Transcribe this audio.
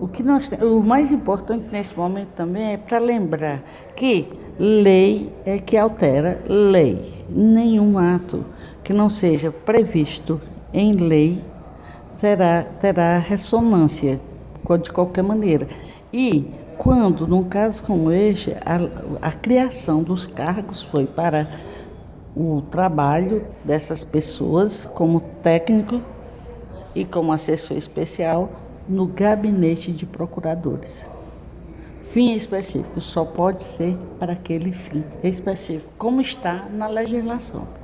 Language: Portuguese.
O que nós o mais importante nesse momento também é para lembrar que lei é que altera lei. Nenhum ato que não seja previsto em lei será, terá ressonância de qualquer maneira. E quando, num caso como este, a, a criação dos cargos foi para o trabalho dessas pessoas como técnico e como assessor especial no gabinete de procuradores. Fim específico só pode ser para aquele fim específico, como está na legislação.